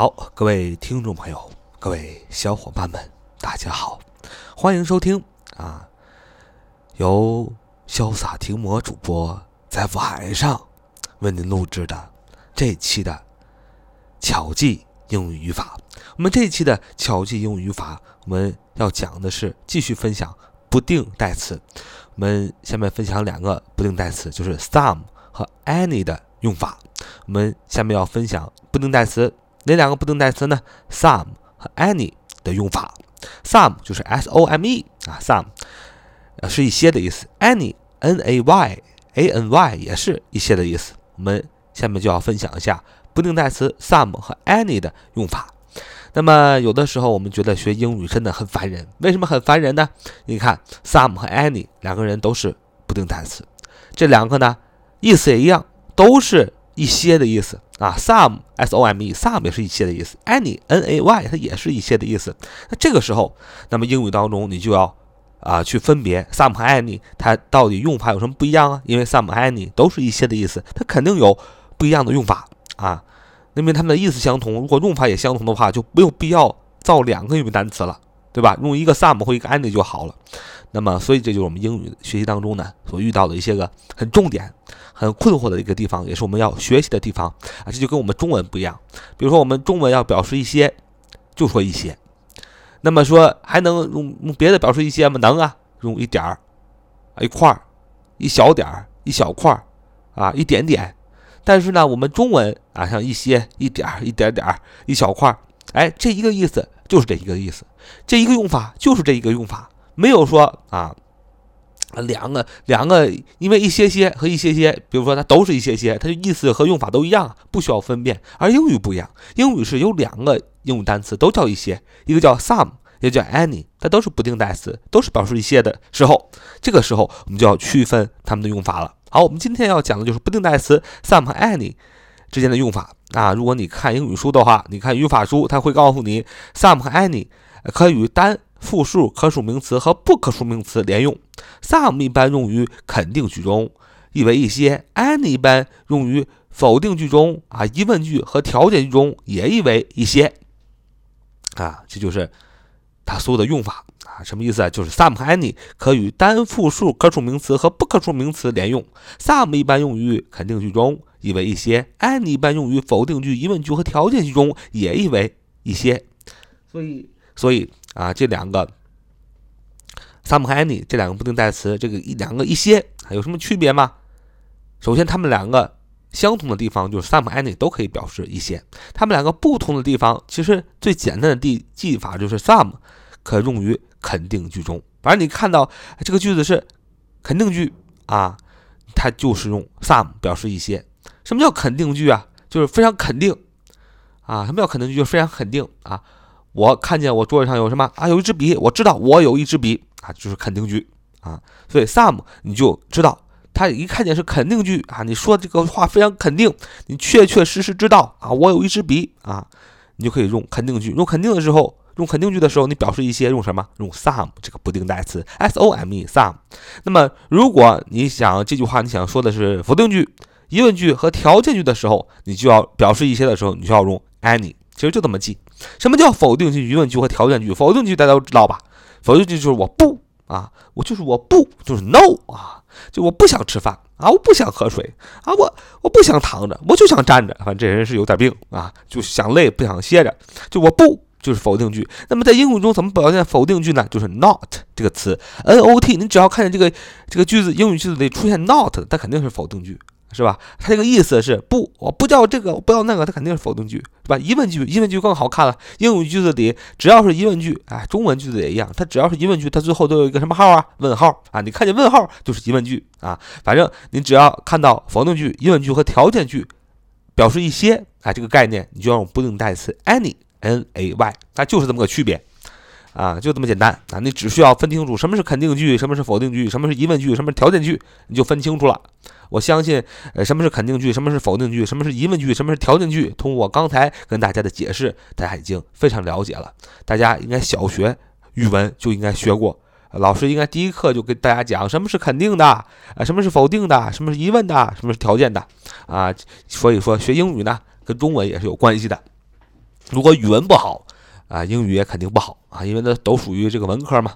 好，各位听众朋友，各位小伙伴们，大家好，欢迎收听啊，由潇洒停魔主播在晚上为您录制的这期的巧记英语语法。我们这一期的巧记英语语法，我们要讲的是继续分享不定代词。我们下面分享两个不定代词，就是 some 和 any 的用法。我们下面要分享不定代词。哪两个不定代词呢？some 和 any 的用法。some 就是 s o m e 啊，some 是一些的意思。any n a y a n y 也是一些的意思。我们下面就要分享一下不定代词 some 和 any 的用法。那么有的时候我们觉得学英语真的很烦人，为什么很烦人呢？你看 some 和 any 两个人都是不定代词，这两个呢意思也一样，都是。一些的意思啊，some s o m e some 也是一些的意思，any n a y 它也是一些的意思。那这个时候，那么英语当中你就要啊去分别 some 和 any 它到底用法有什么不一样啊？因为 some 和 any 都是一些的意思，它肯定有不一样的用法啊。那么它们的意思相同，如果用法也相同的话，就没有必要造两个英语单词了，对吧？用一个 some 或一个 any 就好了。那么，所以这就是我们英语学习当中呢所遇到的一些个很重点、很困惑的一个地方，也是我们要学习的地方啊。这就跟我们中文不一样。比如说，我们中文要表示一些，就说一些。那么说还能用用别的表示一些吗？能啊，用一点儿、一块儿、一小点儿、一小块儿啊，一点点。但是呢，我们中文啊，像一些、一点儿、一点点儿、一小块儿，哎，这一个意思就是这一个意思，这一个用法就是这一个用法。没有说啊，两个两个，因为一些些和一些些，比如说它都是一些些，它的意思和用法都一样，不需要分辨。而英语不一样，英语是有两个英语单词都叫一些，一个叫 some，也叫 any，它都是不定代词，都是表示一些的时候，这个时候我们就要区分它们的用法了。好，我们今天要讲的就是不定代词 some 和 any 之间的用法啊。如果你看英语书的话，你看语法书，它会告诉你 some 和 any 可以与单。复数可数名词和不可数名词连用，some 一般用于肯定句中，意为一些；any 一般用于否定句中啊，疑问句和条件句中也意为一些。啊，这就是它所有的用法啊，什么意思啊？就是 some 和 any 可与单复数可数名词和不可数名词连用，some 一般用于肯定句中，意为一些；any 一般用于否定句、疑问句和条件句中也意为一些。所以，所以。啊，这两个 some 和 any 这两个不定代词，这个一两个一些有什么区别吗？首先，它们两个相同的地方就是 some 和 any 都可以表示一些。它们两个不同的地方，其实最简单的记记法就是 some 可用于肯定句中。反正你看到这个句子是肯定句啊，它就是用 some 表示一些。什么叫肯定句啊？就是非常肯定啊。什么叫肯定句？就是非常肯定啊。我看见我桌子上有什么啊？有一支笔，我知道我有一支笔啊，就是肯定句啊。所以 some 你就知道，他一看见是肯定句啊，你说这个话非常肯定，你确确实实知道啊，我有一支笔啊，你就可以用肯定句。用肯定的时候，用肯定句的时候，你表示一些用什么？用 some 这个不定代词 s o m e some。那么如果你想这句话你想说的是否定句、疑问句和条件句的时候，你就要表示一些的时候，你就要用 any。其实就这么记。什么叫否定句、疑问句和条件句？否定句大家都知道吧？否定句就是我不啊，我就是我不，就是 no 啊，就我不想吃饭啊，我不想喝水啊，我我不想躺着，我就想站着。反正这人是有点病啊，就想累不想歇着，就我不就是否定句。那么在英语中怎么表现否定句呢？就是 not 这个词，n o t。你只要看见这个这个句子，英语句子里出现 not，它肯定是否定句。是吧？它这个意思是不，我不叫这个，我不要那个，它肯定是否定句，是吧？疑问句，疑问句更好看了。英语句子里只要是疑问句，哎，中文句子也一样，它只要是疑问句，它最后都有一个什么号啊？问号啊！你看见问号就是疑问句啊。反正你只要看到否定句、疑问句和条件句，表示一些，啊，这个概念你就要用不定代词 any，n a y，它就是这么个区别。啊，就这么简单啊！你只需要分清楚什么是肯定句，什么是否定句，什么是疑问句，什么是条件句，你就分清楚了。我相信，呃，什么是肯定句，什么是否定句，什么是疑问句，什么是条件句，通过我刚才跟大家的解释，大家已经非常了解了。大家应该小学语文就应该学过，老师应该第一课就跟大家讲什么是肯定的，啊，什么是否定的，什么是疑问的，什么是条件的，啊，所以说学英语呢，跟中文也是有关系的。如果语文不好啊，英语也肯定不好啊，因为那都属于这个文科嘛。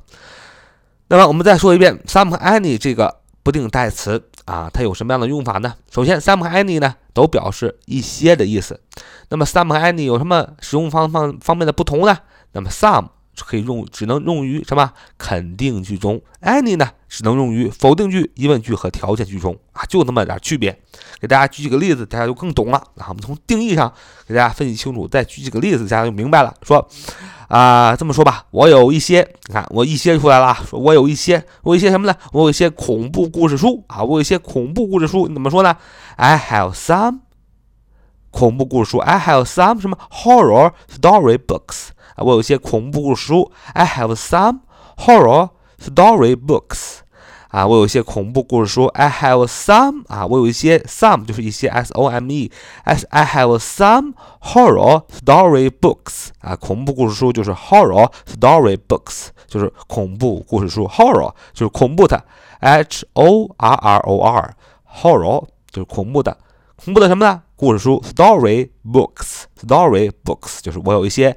那么我们再说一遍，some 和 any 这个不定代词啊，它有什么样的用法呢？首先，some 和 any 呢都表示一些的意思。那么 some 和 any 有什么使用方方方面的不同呢？那么 some 可以用，只能用于什么肯定句中；any 呢，只能用于否定句、疑问句和条件句中啊，就那么点区别。给大家举几个例子，大家就更懂了。那我们从定义上给大家分析清楚，再举几个例子，大家就明白了。说啊，这么说吧，我有一些，你看我一些出来了。说我有一些，我有一些什么呢？我有一些恐怖故事书啊，我有一些恐怖故事书。你怎么说呢？I have some 恐怖故事书。I have some 什么 horror story books。啊，我有一些恐怖故事书。I have some horror story books。啊，我有一些恐怖故事书。I have some 啊，我有一些 some 就是一些 s o m e s I have some horror story books。啊，恐怖故事书就是 horror story books，就是恐怖故事书。horror 就是恐怖的，h o r r o r horror 就是恐怖的， 恐怖的什么呢？故事书 story books，story books 就是我有一些。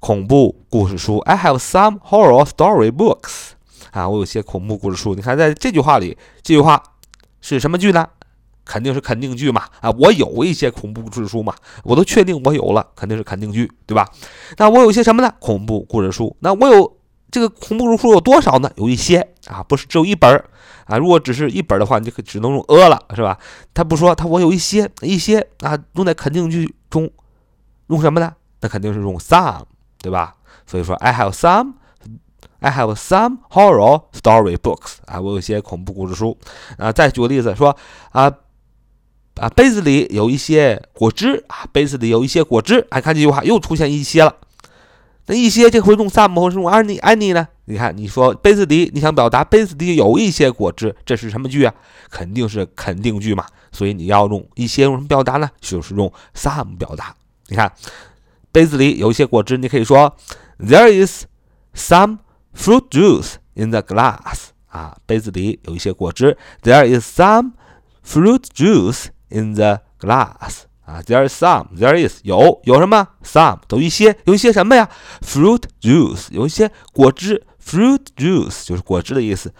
恐怖故事书，I have some horror story books。啊，我有些恐怖故事书。你看，在这句话里，这句话是什么句呢？肯定是肯定句嘛。啊，我有一些恐怖故事书嘛，我都确定我有了，肯定是肯定句，对吧？那我有一些什么呢？恐怖故事书。那我有这个恐怖故事书有多少呢？有一些啊，不是只有一本儿啊。如果只是一本的话，你就可只能用 a 了，是吧？他不说，他我有一些一些啊，用在肯定句中，用什么呢？那肯定是用 some。对吧？所以说，I have some, I have some horror story books 啊，我有一些恐怖故事书啊。再举个例子，说啊啊，杯子里有一些果汁啊，杯子里有一些果汁。哎，看这句话又出现一些了。那一些这回用 some 或是用 any any 呢？你看，你说杯子里，你想表达杯子里有一些果汁，这是什么句啊？肯定是肯定句嘛。所以你要用一些用什么表达呢？就是用 some 表达。你看。杯子里有一些果汁，你可以说 There is some fruit juice in the glass。啊，杯子里有一些果汁。There is some fruit juice in the glass。啊，There is some。There is 有有什么？Some 有一些有一些什么呀？Fruit juice 有一些果汁。Fruit juice 就是果汁的意思。